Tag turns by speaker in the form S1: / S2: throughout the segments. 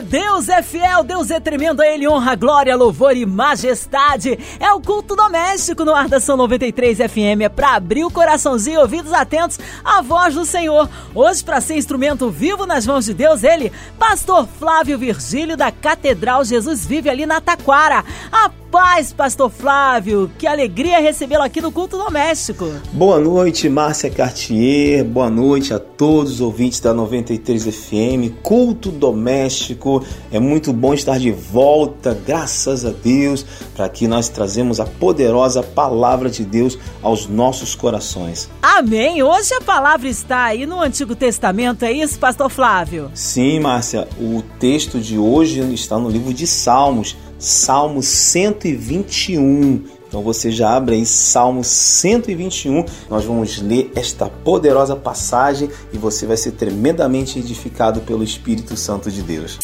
S1: Deus é fiel, Deus é tremendo, a Ele honra, glória, louvor e majestade. É o culto doméstico no ar da São 93 FM. É para abrir o coraçãozinho e ouvidos atentos à voz do Senhor. Hoje, para ser instrumento vivo nas mãos de Deus, ele, Pastor Flávio Virgílio da Catedral Jesus Vive ali na Taquara. A paz, Pastor Flávio. Que alegria recebê-lo aqui no Culto Doméstico.
S2: Boa noite, Márcia Cartier. Boa noite a todos os ouvintes da 93 FM. Culto Doméstico. É muito bom estar de volta, graças a Deus, para que nós trazemos a poderosa palavra de Deus aos nossos corações.
S1: Amém. Hoje a palavra está aí no Antigo Testamento, é isso, Pastor Flávio?
S2: Sim, Márcia. O texto de hoje está no livro de Salmos Salmo 121. Então você já abre aí Salmo 121. Nós vamos ler esta poderosa passagem e você vai ser tremendamente edificado pelo Espírito Santo de Deus.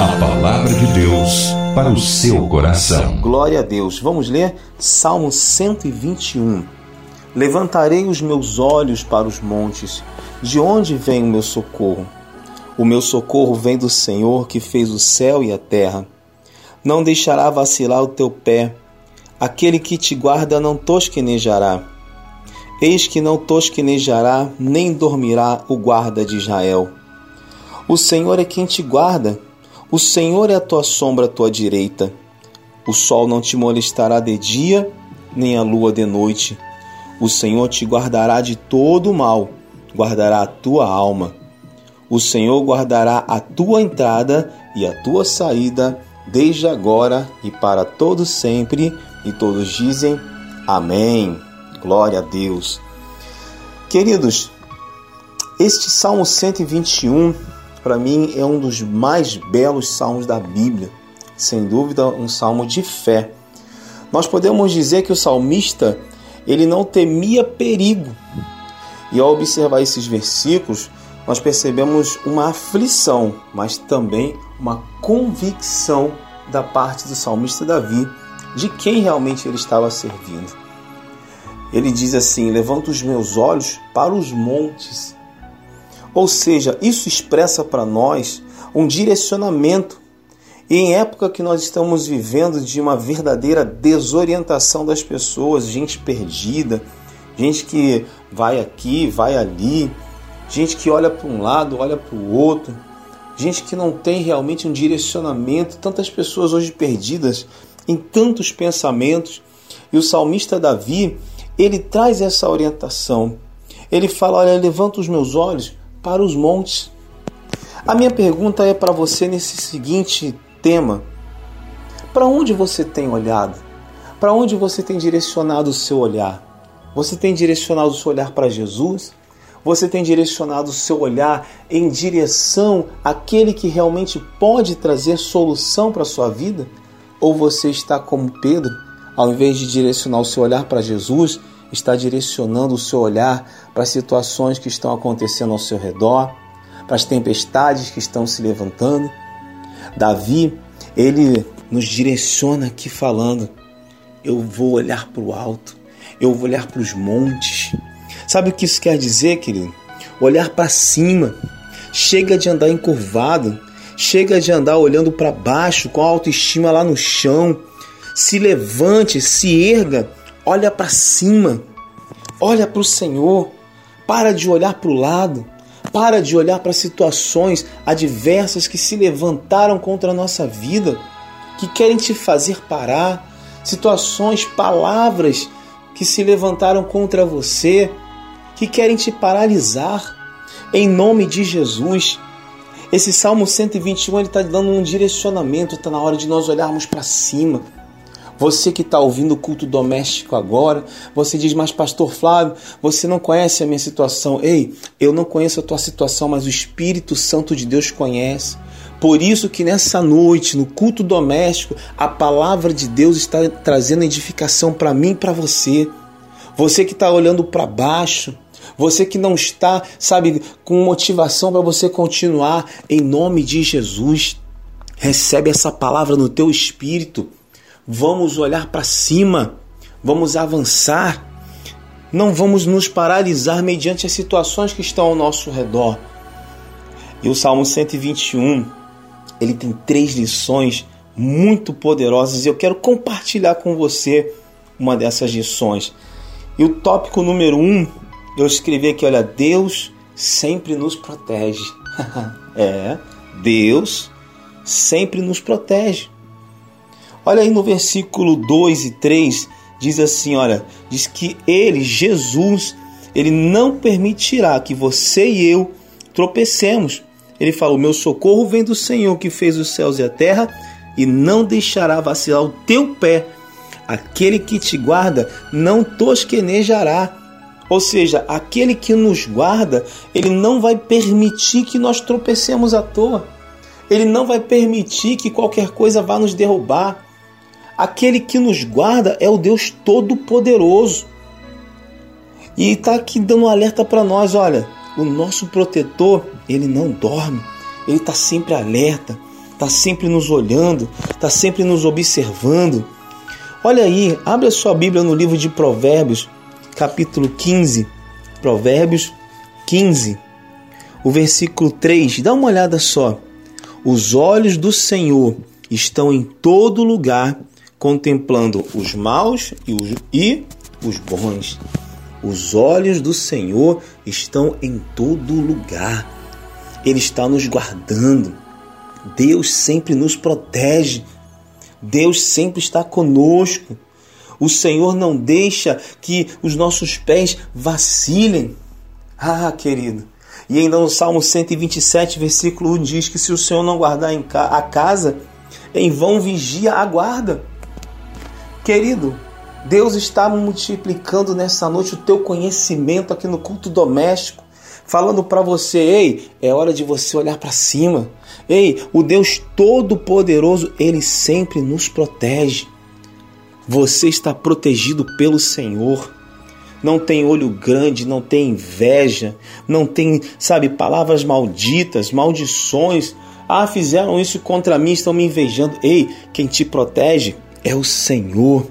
S3: A palavra de Deus para o seu coração.
S2: Glória a Deus. Vamos ler Salmo 121. Levantarei os meus olhos para os montes. De onde vem o meu socorro? O meu socorro vem do Senhor que fez o céu e a terra não deixará vacilar o teu pé. Aquele que te guarda não tosquenejará. Eis que não tosquenejará, nem dormirá o guarda de Israel. O Senhor é quem te guarda, o Senhor é a tua sombra à tua direita. O sol não te molestará de dia, nem a lua de noite. O Senhor te guardará de todo o mal, guardará a tua alma. O Senhor guardará a tua entrada e a tua saída desde agora e para todo sempre, e todos dizem amém. Glória a Deus. Queridos, este Salmo 121, para mim, é um dos mais belos salmos da Bíblia. Sem dúvida, um salmo de fé. Nós podemos dizer que o salmista, ele não temia perigo. E ao observar esses versículos, nós percebemos uma aflição, mas também uma convicção da parte do salmista Davi de quem realmente ele estava servindo. Ele diz assim: Levanto os meus olhos para os montes. Ou seja, isso expressa para nós um direcionamento. E em época que nós estamos vivendo de uma verdadeira desorientação das pessoas, gente perdida, gente que vai aqui, vai ali, gente que olha para um lado, olha para o outro, gente que não tem realmente um direcionamento, tantas pessoas hoje perdidas em tantos pensamentos. E o salmista Davi, ele traz essa orientação. Ele fala: Olha, levanta os meus olhos para os montes. A minha pergunta é para você nesse seguinte tema: Para onde você tem olhado? Para onde você tem direcionado o seu olhar? Você tem direcionado o seu olhar para Jesus? Você tem direcionado o seu olhar em direção àquele que realmente pode trazer solução para a sua vida? Ou você está como Pedro, ao invés de direcionar o seu olhar para Jesus, está direcionando o seu olhar para as situações que estão acontecendo ao seu redor, para as tempestades que estão se levantando? Davi, ele nos direciona aqui falando: eu vou olhar para o alto, eu vou olhar para os montes, Sabe o que isso quer dizer, querido? Olhar para cima. Chega de andar encurvado. Chega de andar olhando para baixo com a autoestima lá no chão. Se levante, se erga, olha para cima. Olha para o Senhor. Para de olhar para o lado. Para de olhar para situações adversas que se levantaram contra a nossa vida, que querem te fazer parar, situações, palavras que se levantaram contra você, que querem te paralisar. Em nome de Jesus. Esse Salmo 121 ele está dando um direcionamento, está na hora de nós olharmos para cima. Você que está ouvindo o culto doméstico agora, você diz, mas Pastor Flávio, você não conhece a minha situação. Ei, eu não conheço a tua situação, mas o Espírito Santo de Deus conhece. Por isso que nessa noite, no culto doméstico, a palavra de Deus está trazendo edificação para mim e para você. Você que está olhando para baixo, você que não está, sabe, com motivação para você continuar, em nome de Jesus. Recebe essa palavra no teu espírito. Vamos olhar para cima. Vamos avançar. Não vamos nos paralisar mediante as situações que estão ao nosso redor. E o Salmo 121, ele tem três lições muito poderosas e eu quero compartilhar com você uma dessas lições. E o tópico número um, eu escrevi aqui, olha, Deus sempre nos protege. é, Deus sempre nos protege. Olha aí no versículo 2 e 3, diz assim, olha, diz que ele, Jesus, ele não permitirá que você e eu tropecemos. Ele fala: "O meu socorro vem do Senhor que fez os céus e a terra e não deixará vacilar o teu pé. Aquele que te guarda não tosquenejará." Ou seja, aquele que nos guarda, ele não vai permitir que nós tropecemos à toa. Ele não vai permitir que qualquer coisa vá nos derrubar. Aquele que nos guarda é o Deus Todo-Poderoso. E está aqui dando um alerta para nós: olha, o nosso protetor, ele não dorme, ele está sempre alerta, está sempre nos olhando, está sempre nos observando. Olha aí, abre a sua Bíblia no livro de Provérbios, capítulo 15. Provérbios 15, o versículo 3. Dá uma olhada só. Os olhos do Senhor estão em todo lugar, contemplando os maus e os, e os bons. Os olhos do Senhor estão em todo lugar. Ele está nos guardando. Deus sempre nos protege. Deus sempre está conosco. O Senhor não deixa que os nossos pés vacilem. Ah, querido, e ainda no Salmo 127, versículo 1 diz que se o Senhor não guardar a casa, em vão vigia a guarda. Querido, Deus está multiplicando nessa noite o teu conhecimento aqui no culto doméstico, falando para você, ei, é hora de você olhar para cima. Ei, o Deus todo-poderoso, ele sempre nos protege. Você está protegido pelo Senhor não tem olho grande, não tem inveja, não tem, sabe, palavras malditas, maldições. Ah, fizeram isso contra mim, estão me invejando. Ei, quem te protege é o Senhor.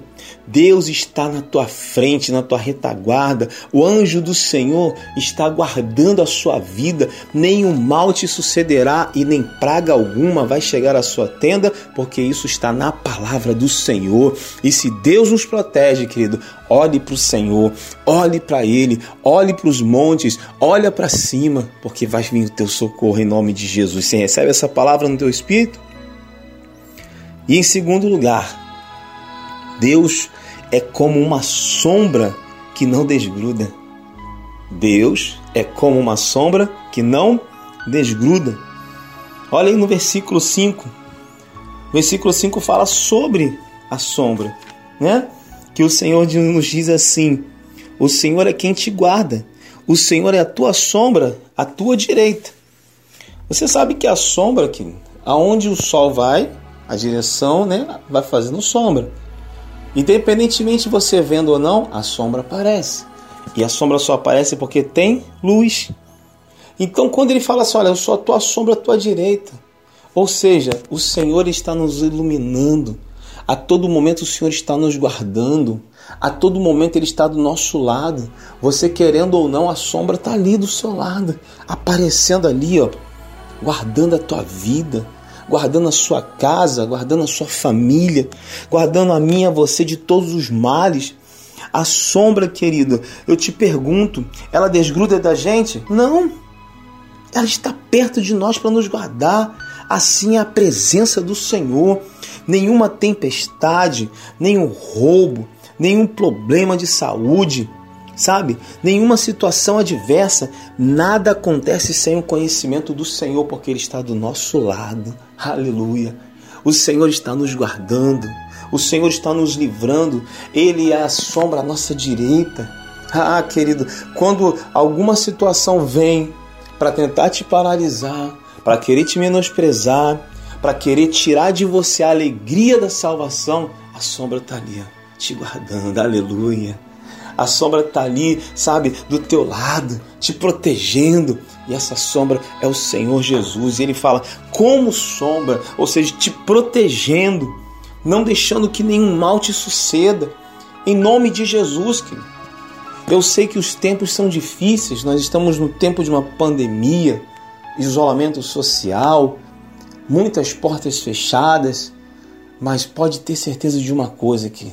S2: Deus está na tua frente, na tua retaguarda. O anjo do Senhor está guardando a sua vida. Nenhum mal te sucederá e nem praga alguma vai chegar à sua tenda, porque isso está na palavra do Senhor. E se Deus nos protege, querido, olhe para o Senhor, olhe para Ele, olhe para os montes, olha para cima, porque vai vir o teu socorro em nome de Jesus. Você recebe essa palavra no teu espírito? E em segundo lugar, Deus é como uma sombra que não desgruda. Deus é como uma sombra que não desgruda. Olha aí no versículo 5. O versículo 5 fala sobre a sombra, né? Que o Senhor nos diz assim: O Senhor é quem te guarda. O Senhor é a tua sombra, a tua direita. Você sabe que a sombra que aonde o sol vai, a direção, né, vai fazendo sombra. Independentemente de você vendo ou não, a sombra aparece. E a sombra só aparece porque tem luz. Então, quando ele fala assim: Olha, eu sou a tua sombra à tua direita. Ou seja, o Senhor está nos iluminando. A todo momento o Senhor está nos guardando. A todo momento Ele está do nosso lado. Você querendo ou não, a sombra está ali do seu lado, aparecendo ali, ó, guardando a tua vida, guardando a sua casa, guardando a sua família, guardando a e a você de todos os males. A sombra, querido, eu te pergunto, ela desgruda da gente? Não. Ela está perto de nós para nos guardar. Assim é a presença do Senhor. Nenhuma tempestade, nenhum roubo, nenhum problema de saúde, sabe? Nenhuma situação adversa, nada acontece sem o conhecimento do Senhor, porque Ele está do nosso lado. Aleluia. O Senhor está nos guardando, o Senhor está nos livrando, Ele é a sombra à nossa direita. Ah, querido, quando alguma situação vem para tentar te paralisar, para querer te menosprezar, para querer tirar de você a alegria da salvação, a sombra está ali, te guardando. Aleluia. A sombra está ali, sabe, do teu lado, te protegendo. E essa sombra é o Senhor Jesus. E ele fala, como sombra, ou seja, te protegendo, não deixando que nenhum mal te suceda. Em nome de Jesus, querido. Eu sei que os tempos são difíceis, nós estamos no tempo de uma pandemia, isolamento social, muitas portas fechadas, mas pode ter certeza de uma coisa que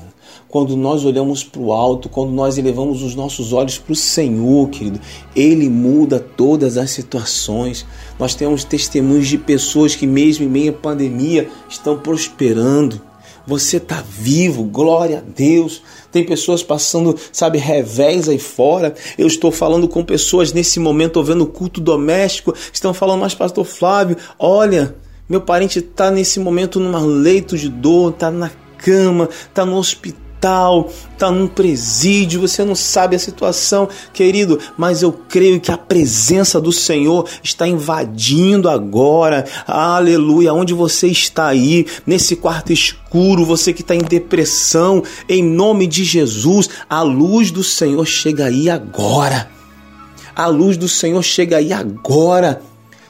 S2: quando nós olhamos para o alto, quando nós elevamos os nossos olhos para o Senhor, querido, Ele muda todas as situações. Nós temos testemunhos de pessoas que, mesmo em meio à pandemia, estão prosperando. Você está vivo, glória a Deus. Tem pessoas passando, sabe, revés aí fora. Eu estou falando com pessoas nesse momento, ouvindo culto doméstico, estão falando, mas pastor Flávio, olha, meu parente está nesse momento num leito de dor, está na cama, está no hospital hospital, está num presídio, você não sabe a situação, querido, mas eu creio que a presença do Senhor está invadindo agora. Aleluia, onde você está aí, nesse quarto escuro, você que está em depressão, em nome de Jesus, a luz do Senhor chega aí agora. A luz do Senhor chega aí agora,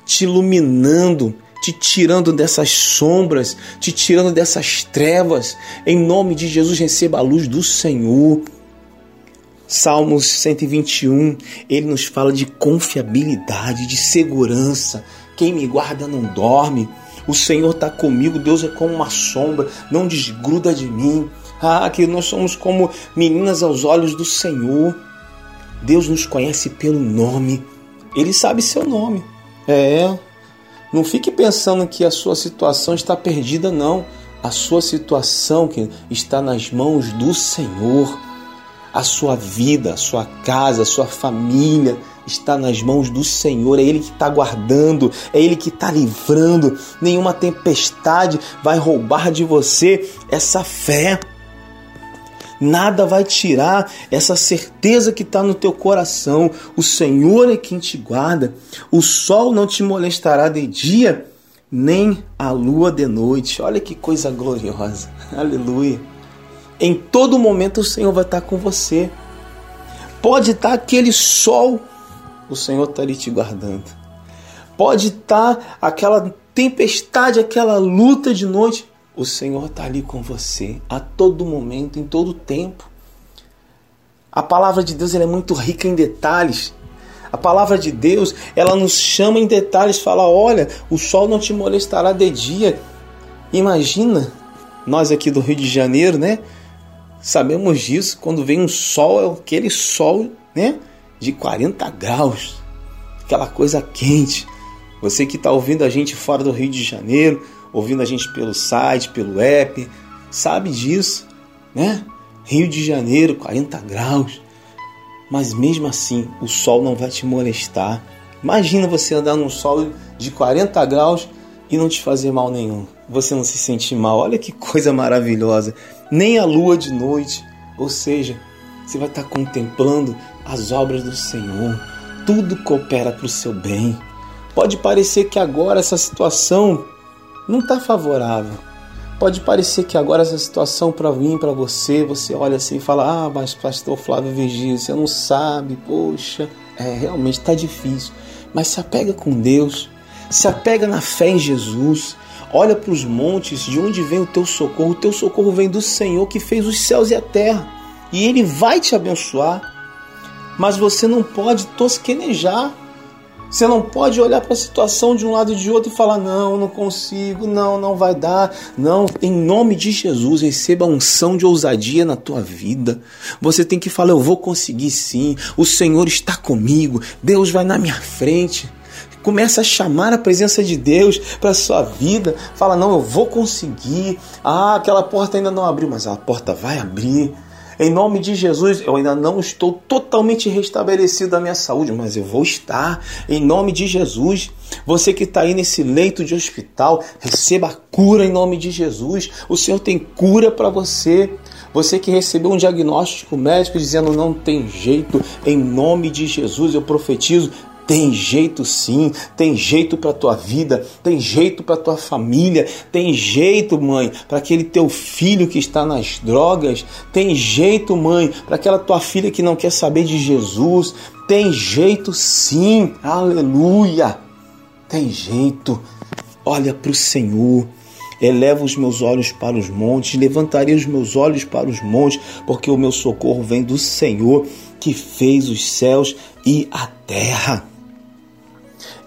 S2: te iluminando te tirando dessas sombras, te tirando dessas trevas. Em nome de Jesus, receba a luz do Senhor. Salmos 121, ele nos fala de confiabilidade, de segurança. Quem me guarda não dorme. O Senhor está comigo, Deus é como uma sombra, não desgruda de mim. Ah, que nós somos como meninas aos olhos do Senhor. Deus nos conhece pelo nome, Ele sabe seu nome. É, não fique pensando que a sua situação está perdida, não. A sua situação que está nas mãos do Senhor. A sua vida, a sua casa, a sua família está nas mãos do Senhor. É Ele que está guardando, é Ele que está livrando. Nenhuma tempestade vai roubar de você essa fé. Nada vai tirar essa certeza que está no teu coração. O Senhor é quem te guarda. O sol não te molestará de dia, nem a lua de noite. Olha que coisa gloriosa. Aleluia. Em todo momento o Senhor vai estar com você. Pode estar aquele sol, o Senhor está ali te guardando. Pode estar aquela tempestade, aquela luta de noite, o Senhor está ali com você a todo momento, em todo tempo. A palavra de Deus é muito rica em detalhes. A palavra de Deus, ela nos chama em detalhes, fala: olha, o sol não te molestará de dia. Imagina, nós aqui do Rio de Janeiro, né? Sabemos disso, quando vem um sol, é aquele sol, né? De 40 graus, aquela coisa quente. Você que está ouvindo a gente fora do Rio de Janeiro, ouvindo a gente pelo site, pelo app, sabe disso, né? Rio de Janeiro, 40 graus. Mas mesmo assim, o sol não vai te molestar. Imagina você andar num sol de 40 graus e não te fazer mal nenhum. Você não se sentir mal. Olha que coisa maravilhosa. Nem a lua de noite. Ou seja, você vai estar contemplando as obras do Senhor. Tudo coopera para o seu bem. Pode parecer que agora essa situação não está favorável. Pode parecer que agora essa situação para mim, para você, você olha assim e fala: Ah, mas pastor Flávio Virgílio, você não sabe, poxa, é, realmente está difícil. Mas se apega com Deus, se apega na fé em Jesus, olha para os montes, de onde vem o teu socorro? O teu socorro vem do Senhor que fez os céus e a terra, e Ele vai te abençoar. Mas você não pode tosquenejar você não pode olhar para a situação de um lado e de outro e falar: não, não consigo, não, não vai dar. Não, em nome de Jesus, receba unção de ousadia na tua vida. Você tem que falar: eu vou conseguir sim, o Senhor está comigo, Deus vai na minha frente. Começa a chamar a presença de Deus para a sua vida. Fala: não, eu vou conseguir. Ah, aquela porta ainda não abriu, mas a porta vai abrir. Em nome de Jesus, eu ainda não estou totalmente restabelecido da minha saúde, mas eu vou estar. Em nome de Jesus, você que está aí nesse leito de hospital, receba cura em nome de Jesus. O Senhor tem cura para você. Você que recebeu um diagnóstico médico dizendo não tem jeito, em nome de Jesus eu profetizo Tem jeito sim, tem jeito para tua vida, tem jeito para tua família, tem jeito, mãe, para aquele teu filho que está nas drogas, tem jeito, mãe, para aquela tua filha que não quer saber de Jesus, tem jeito sim. Aleluia. Tem jeito. Olha para o Senhor. Eleva os meus olhos para os montes, levantarei os meus olhos para os montes, porque o meu socorro vem do Senhor que fez os céus e a terra.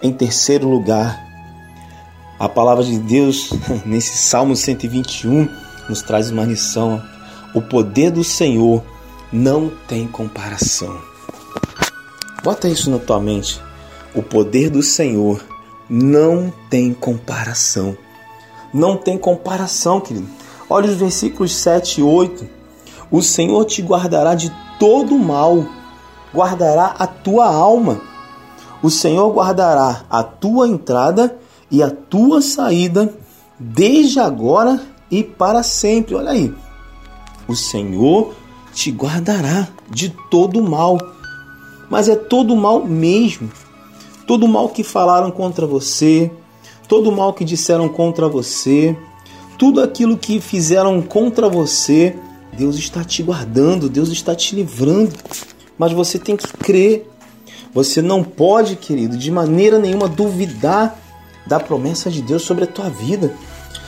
S2: Em terceiro lugar, a palavra de Deus, nesse Salmo 121, nos traz uma lição. O poder do Senhor não tem comparação. Bota isso na tua mente. O poder do Senhor não tem comparação. Não tem comparação, querido. Olha os versículos 7 e 8. O Senhor te guardará de todo mal, guardará a tua alma. O Senhor guardará a tua entrada e a tua saída, desde agora e para sempre. Olha aí. O Senhor te guardará de todo mal. Mas é todo mal mesmo. Todo mal que falaram contra você, todo mal que disseram contra você, tudo aquilo que fizeram contra você, Deus está te guardando, Deus está te livrando. Mas você tem que crer. Você não pode, querido, de maneira nenhuma duvidar da promessa de Deus sobre a tua vida.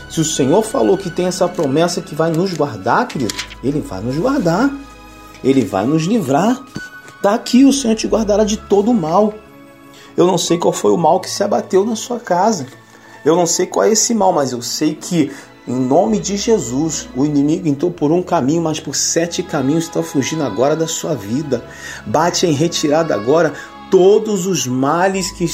S2: Se o Senhor falou que tem essa promessa que vai nos guardar, querido, Ele vai nos guardar. Ele vai nos livrar. Está aqui, o Senhor te guardará de todo o mal. Eu não sei qual foi o mal que se abateu na sua casa. Eu não sei qual é esse mal, mas eu sei que em nome de Jesus, o inimigo entrou por um caminho, mas por sete caminhos está fugindo agora da sua vida. Bate em retirada agora todos os males que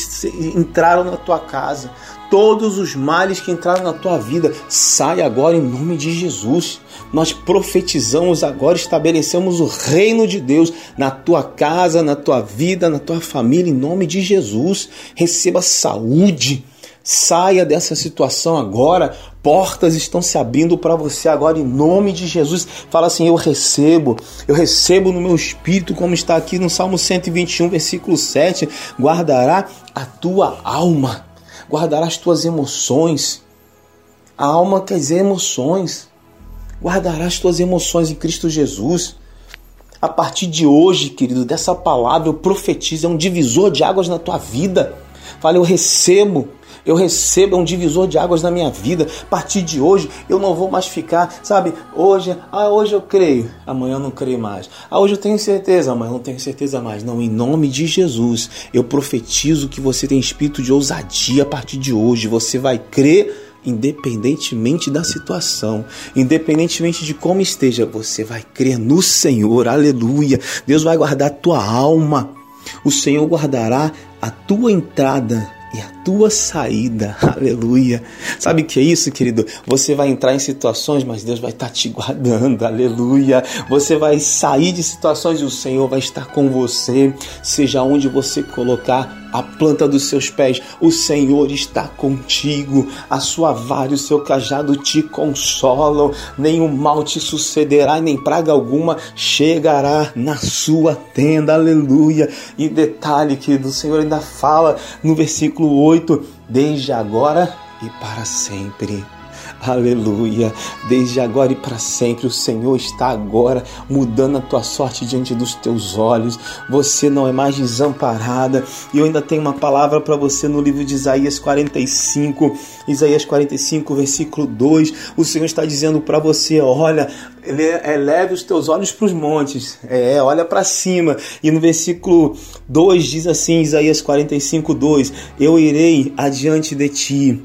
S2: entraram na tua casa, todos os males que entraram na tua vida, sai agora em nome de Jesus. Nós profetizamos agora, estabelecemos o reino de Deus na tua casa, na tua vida, na tua família, em nome de Jesus. Receba saúde. Saia dessa situação agora. Portas estão se abrindo para você agora em nome de Jesus. Fala assim: Eu recebo, eu recebo no meu espírito, como está aqui no Salmo 121, versículo 7. Guardará a tua alma guardará as tuas emoções. A alma quer dizer emoções. Guardará as tuas emoções em Cristo Jesus. A partir de hoje, querido, dessa palavra eu profetizo, é um divisor de águas na tua vida. Fala, eu recebo eu recebo um divisor de águas na minha vida. A partir de hoje, eu não vou mais ficar, sabe? Hoje, ah, hoje eu creio, amanhã eu não creio mais. Ah, hoje eu tenho certeza, amanhã eu não tenho certeza mais. Não, em nome de Jesus, eu profetizo que você tem espírito de ousadia a partir de hoje. Você vai crer independentemente da situação, independentemente de como esteja, você vai crer no Senhor. Aleluia. Deus vai guardar a tua alma. O Senhor guardará a tua entrada e a tua saída. Aleluia. Sabe o que é isso, querido? Você vai entrar em situações, mas Deus vai estar te guardando. Aleluia. Você vai sair de situações e o Senhor vai estar com você, seja onde você colocar a planta dos seus pés. O Senhor está contigo, a sua vara e o seu cajado te consolam. Nenhum mal te sucederá, nem praga alguma chegará na sua tenda. Aleluia. E detalhe que o Senhor ainda fala no versículo 8: desde agora e para sempre. Aleluia. Desde agora e para sempre, o Senhor está agora mudando a tua sorte diante dos teus olhos. Você não é mais desamparada. E eu ainda tenho uma palavra para você no livro de Isaías 45, Isaías 45, versículo 2. O Senhor está dizendo para você: olha, eleve os teus olhos para os montes, é, olha para cima. E no versículo 2 diz assim, Isaías 45, 2: Eu irei adiante de ti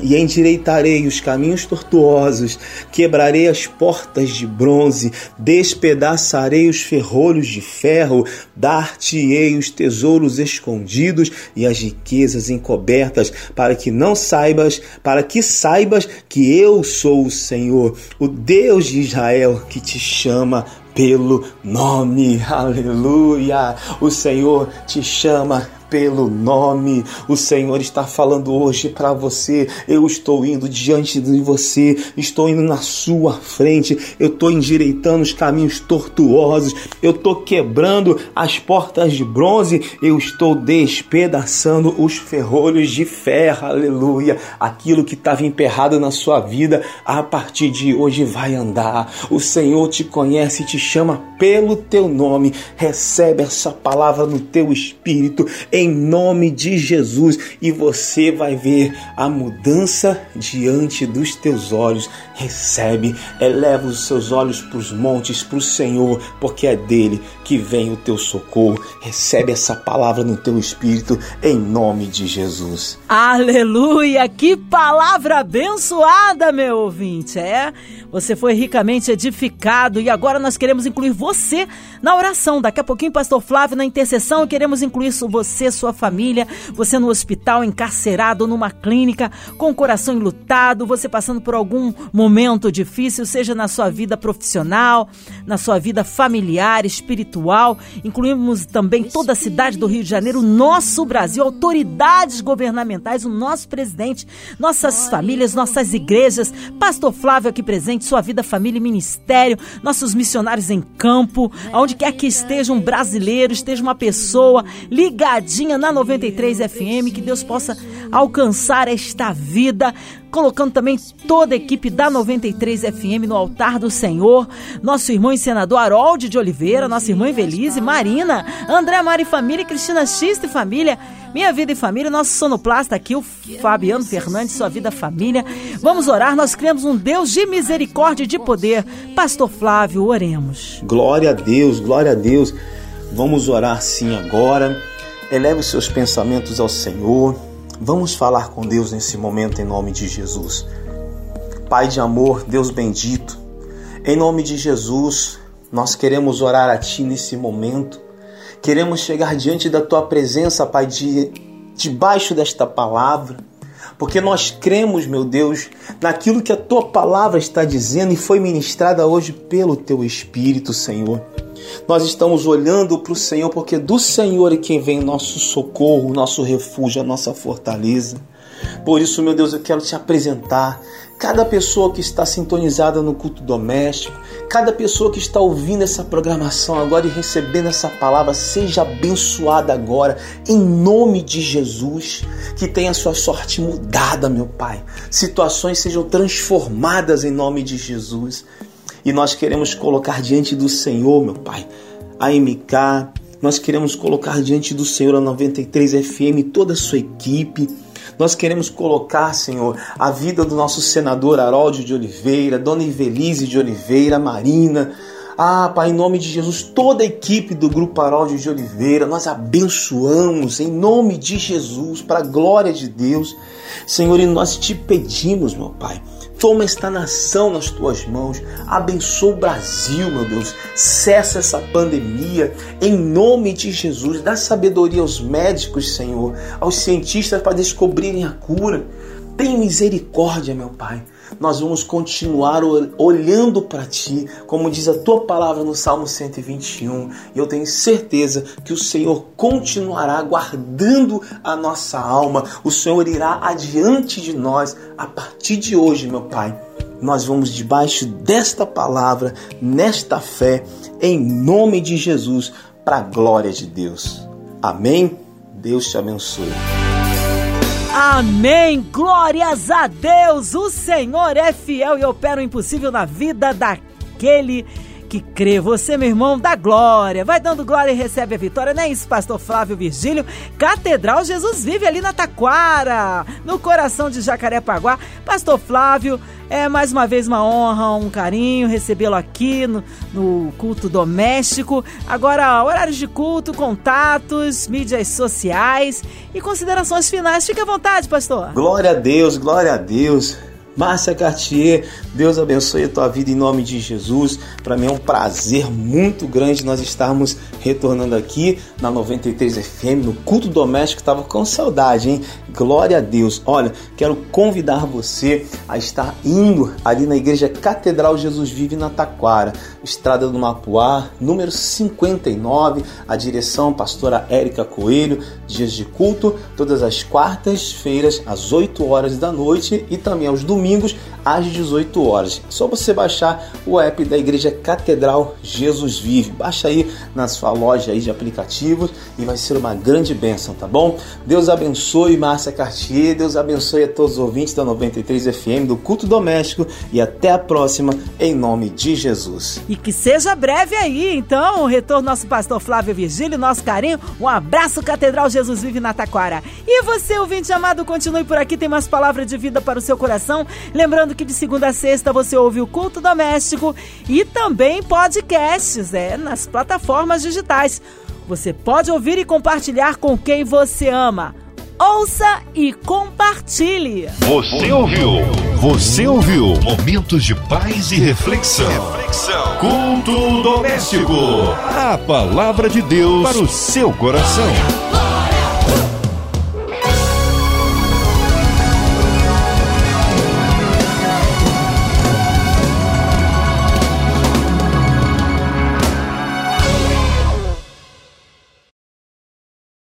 S2: e endireitarei os caminhos tortuosos, quebrarei as portas de bronze, despedaçarei os ferrolhos de ferro, dar-te-ei os tesouros escondidos e as riquezas encobertas, para que não saibas, para que saibas que eu sou o Senhor, o Deus de Israel, que te chama pelo nome. Aleluia! O Senhor te chama pelo nome. O Senhor está falando hoje para você. Eu estou indo diante de você, estou indo na sua frente, eu estou endireitando os caminhos tortuosos, eu estou quebrando as portas de bronze, eu estou despedaçando os ferrolhos de ferro. Aleluia. Aquilo que estava emperrado na sua vida, a partir de hoje vai andar. O Senhor te conhece e te chama pelo teu nome. Recebe essa palavra no teu espírito, em nome de Jesus, e você vai ver a mudança diante dos teus olhos. Recebe, eleva os seus olhos para os montes, para o Senhor, porque é dele que vem o teu socorro. Recebe essa palavra no teu espírito, em nome de Jesus.
S1: Aleluia! Que palavra abençoada, meu ouvinte! É, você foi ricamente edificado e agora nós queremos incluir você na oração. Daqui a pouquinho, Pastor Flávio, na intercessão, queremos incluir você, sua família, você no hospital, encarcerado, numa clínica, com o coração enlutado, você passando por algum momento difícil, seja na sua vida profissional, na sua vida familiar, espiritual. Incluímos também toda a cidade do Rio de Janeiro, nosso Brasil, autoridades governamentais, o nosso presidente, nossas famílias, nossas igrejas, Pastor Flávio aqui presente, sua vida, família e ministério, nossos missionários em campo, aonde quer que esteja um brasileiro, esteja uma pessoa ligadinha na 93 FM, que Deus possa alcançar esta vida colocando também toda a equipe da 93 FM no altar do Senhor, nosso irmão e senador Harold de Oliveira, nossa irmã Evelise, Marina, André Mari Família, Cristina Xista e Família, Minha Vida e Família, nosso sonoplasta aqui, o Fabiano Fernandes, Sua Vida Família. Vamos orar, nós criamos um Deus de misericórdia e de poder. Pastor Flávio, oremos.
S2: Glória a Deus, glória a Deus. Vamos orar sim agora. Eleve os seus pensamentos ao Senhor. Vamos falar com Deus nesse momento em nome de Jesus. Pai de amor, Deus bendito, em nome de Jesus, nós queremos orar a Ti nesse momento. Queremos chegar diante da Tua presença, Pai, de, debaixo desta palavra, porque nós cremos, meu Deus, naquilo que a Tua palavra está dizendo e foi ministrada hoje pelo Teu Espírito, Senhor. Nós estamos olhando para o Senhor, porque do Senhor é quem vem nosso socorro, nosso refúgio, a nossa fortaleza. Por isso, meu Deus, eu quero te apresentar cada pessoa que está sintonizada no culto doméstico, cada pessoa que está ouvindo essa programação agora e recebendo essa palavra, seja abençoada agora, em nome de Jesus. Que tenha sua sorte mudada, meu Pai. Situações sejam transformadas em nome de Jesus. E nós queremos colocar diante do Senhor, meu Pai, a MK, nós queremos colocar diante do Senhor a 93 FM, toda a sua equipe. Nós queremos colocar, Senhor, a vida do nosso senador Harold de Oliveira, Dona Ivelise de Oliveira, Marina. Ah, Pai, em nome de Jesus, toda a equipe do Grupo Harold de Oliveira, nós abençoamos em nome de Jesus, para a glória de Deus. Senhor, e nós te pedimos, meu Pai, Toma esta nação nas tuas mãos. Abençoa o Brasil, meu Deus. Cessa essa pandemia. Em nome de Jesus, dá sabedoria aos médicos, Senhor, aos cientistas para descobrirem a cura. Tem misericórdia, meu Pai nós vamos continuar olhando para Ti, como diz a Tua palavra no Salmo 121. E eu tenho certeza que o Senhor continuará guardando a nossa alma, o Senhor irá adiante de nós a partir de hoje, meu Pai. Nós vamos debaixo desta palavra, nesta fé, em nome de Jesus, para a glória de Deus. Amém? Deus te abençoe.
S1: Amém! Glórias a Deus! O Senhor é fiel e opera o impossível na vida daquele que crê. Você, meu irmão, dá glória. Vai dando glória e recebe a vitória. Não é isso, pastor Flávio Virgílio? Catedral Jesus vive ali na Taquara, no coração de Jacarepaguá. Pastor Flávio, é mais uma vez uma honra, um carinho recebê-lo aqui no, no, culto doméstico. Agora, horários de culto, contatos, mídias sociais e considerações finais. Fique à vontade, pastor.
S2: Glória a Deus, glória a Deus. Márcia Cartier, Deus abençoe a tua vida em nome de Jesus. Para mim é um prazer muito grande nós estarmos retornando aqui na 93 FM, no culto doméstico. Tava com saudade, hein? Glória a Deus. Olha, quero convidar você a estar indo ali na Igreja Catedral Jesus Vive na Taquara, Estrada do Mapuá, número 59, a direção pastora Érica Coelho, dias de culto, todas as quartas-feiras às 8 horas da noite e também aos domingos domingos às 18 horas. Só você baixar o app da Igreja Catedral Jesus Vive. Baixa aí na sua loja aí de aplicativos e vai ser uma grande bênção, tá bom? Deus abençoe Márcia Cartier, Deus abençoe a todos os ouvintes da 93 FM do Culto Doméstico e até a próxima em nome de Jesus.
S1: E que seja breve aí, então, o retorno nosso pastor Flávio Virgílio, nosso carinho. Um abraço Catedral Jesus Vive na Taquara. E você, ouvinte amado, continue por aqui, tem mais palavras de vida para o seu coração. Lembrando que de segunda a sexta você ouve o Culto Doméstico e também podcasts, é, nas plataformas digitais. Você pode ouvir e compartilhar com quem você ama. Ouça e compartilhe.
S3: Você ouviu? Você ouviu? Momentos de paz e reflexão. reflexão. Culto doméstico. A palavra de Deus para o seu coração.